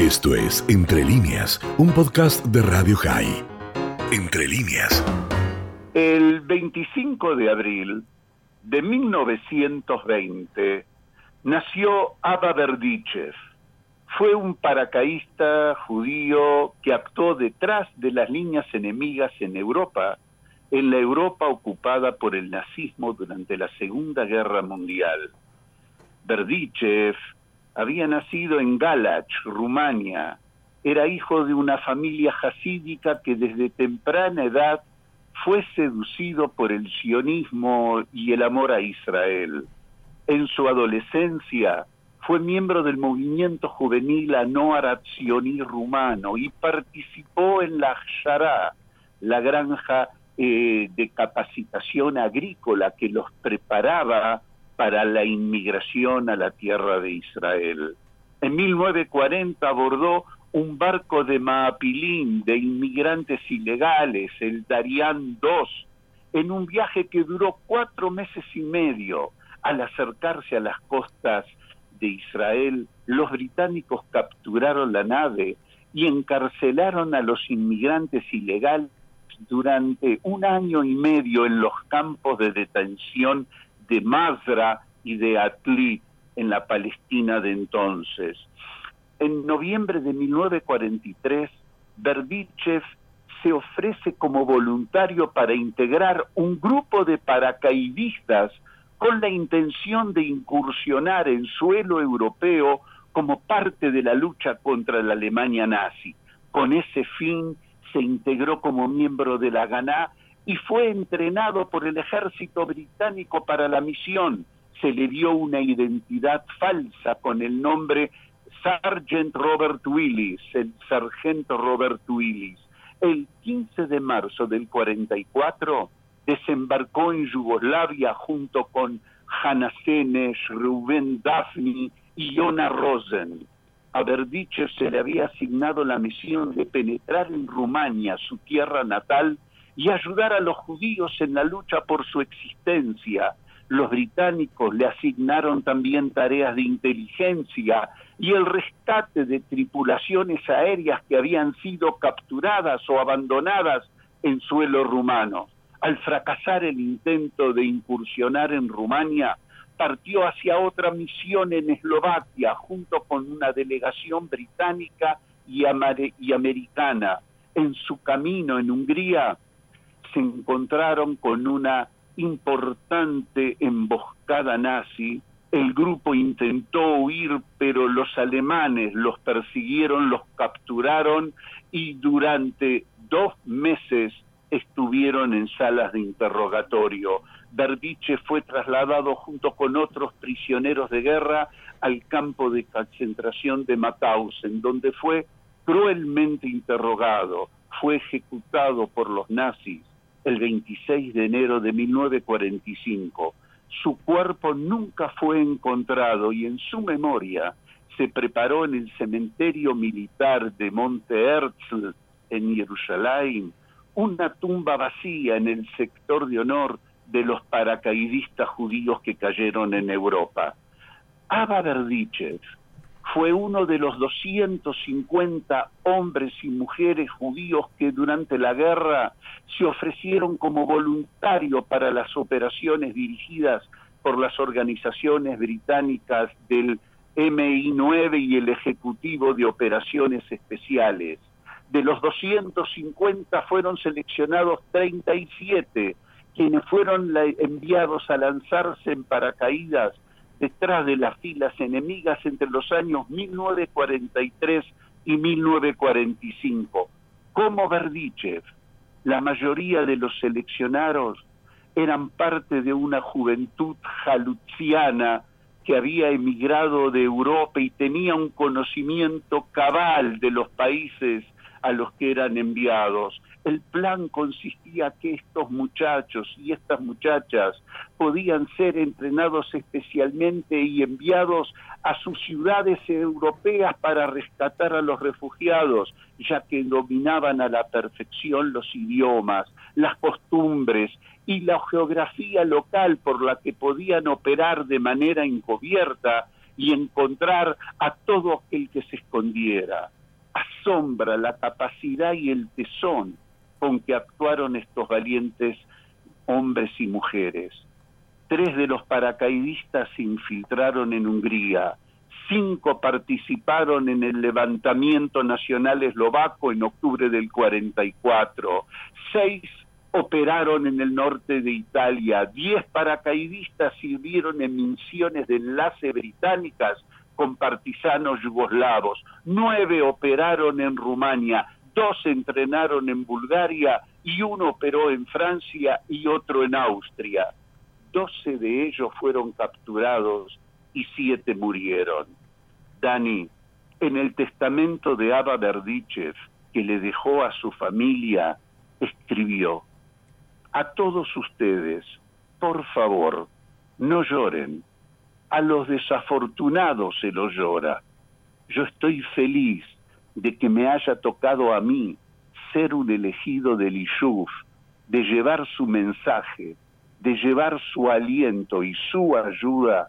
Esto es Entre líneas, un podcast de Radio High. Entre líneas. El 25 de abril de 1920 nació Abba Berdichev. Fue un paracaísta judío que actuó detrás de las líneas enemigas en Europa, en la Europa ocupada por el nazismo durante la Segunda Guerra Mundial. Berdichev había nacido en Galach, Rumania. Era hijo de una familia jasídica que desde temprana edad fue seducido por el sionismo y el amor a Israel. En su adolescencia fue miembro del movimiento juvenil Anoar Sioní rumano y participó en la Shara, la granja eh, de capacitación agrícola que los preparaba para la inmigración a la tierra de Israel. En 1940 abordó un barco de Maapilín de inmigrantes ilegales, el Darian II, en un viaje que duró cuatro meses y medio. Al acercarse a las costas de Israel, los británicos capturaron la nave y encarcelaron a los inmigrantes ilegales durante un año y medio en los campos de detención de Mazra y de Atli en la Palestina de entonces. En noviembre de 1943, Berdichev se ofrece como voluntario para integrar un grupo de paracaidistas con la intención de incursionar en suelo europeo como parte de la lucha contra la Alemania nazi. Con ese fin se integró como miembro de la Ganá y fue entrenado por el ejército británico para la misión. Se le dio una identidad falsa con el nombre Sergeant Robert Willis, el sargento Robert Willis. El 15 de marzo del 44 desembarcó en Yugoslavia junto con Hanna Senes, Rubén Daphne y Jona Rosen. A Berdiche se le había asignado la misión de penetrar en Rumania, su tierra natal, y ayudar a los judíos en la lucha por su existencia. Los británicos le asignaron también tareas de inteligencia y el rescate de tripulaciones aéreas que habían sido capturadas o abandonadas en suelo rumano. Al fracasar el intento de incursionar en Rumania, partió hacia otra misión en Eslovaquia junto con una delegación británica y, y americana. En su camino en Hungría, se encontraron con una importante emboscada nazi. El grupo intentó huir, pero los alemanes los persiguieron, los capturaron y durante dos meses estuvieron en salas de interrogatorio. Berdiche fue trasladado junto con otros prisioneros de guerra al campo de concentración de Mauthausen, donde fue cruelmente interrogado, fue ejecutado por los nazis el 26 de enero de 1945. Su cuerpo nunca fue encontrado y en su memoria se preparó en el cementerio militar de Monte Herzl en Jerusalén una tumba vacía en el sector de honor de los paracaidistas judíos que cayeron en Europa. Abba Berdichev fue uno de los 250 hombres y mujeres judíos que durante la guerra se ofrecieron como voluntarios para las operaciones dirigidas por las organizaciones británicas del MI9 y el Ejecutivo de Operaciones Especiales. De los 250 fueron seleccionados 37 quienes fueron enviados a lanzarse en paracaídas detrás de las filas enemigas entre los años 1943 y 1945. Como Berdichev, la mayoría de los seleccionados eran parte de una juventud jaluziana que había emigrado de Europa y tenía un conocimiento cabal de los países a los que eran enviados. El plan consistía que estos muchachos y estas muchachas podían ser entrenados especialmente y enviados a sus ciudades europeas para rescatar a los refugiados, ya que dominaban a la perfección los idiomas, las costumbres y la geografía local por la que podían operar de manera encubierta y encontrar a todo aquel que se escondiera. Asombra la capacidad y el tesón con que actuaron estos valientes hombres y mujeres. Tres de los paracaidistas se infiltraron en Hungría, cinco participaron en el levantamiento nacional eslovaco en octubre del 44, seis operaron en el norte de Italia, diez paracaidistas sirvieron en misiones de enlace británicas con partisanos yugoslavos, nueve operaron en Rumania, dos entrenaron en Bulgaria y uno operó en Francia y otro en Austria. Doce de ellos fueron capturados y siete murieron. Dani, en el testamento de Abba Berdichev, que le dejó a su familia, escribió, a todos ustedes, por favor, no lloren. A los desafortunados se los llora. Yo estoy feliz de que me haya tocado a mí ser un elegido del Ishuf, de llevar su mensaje, de llevar su aliento y su ayuda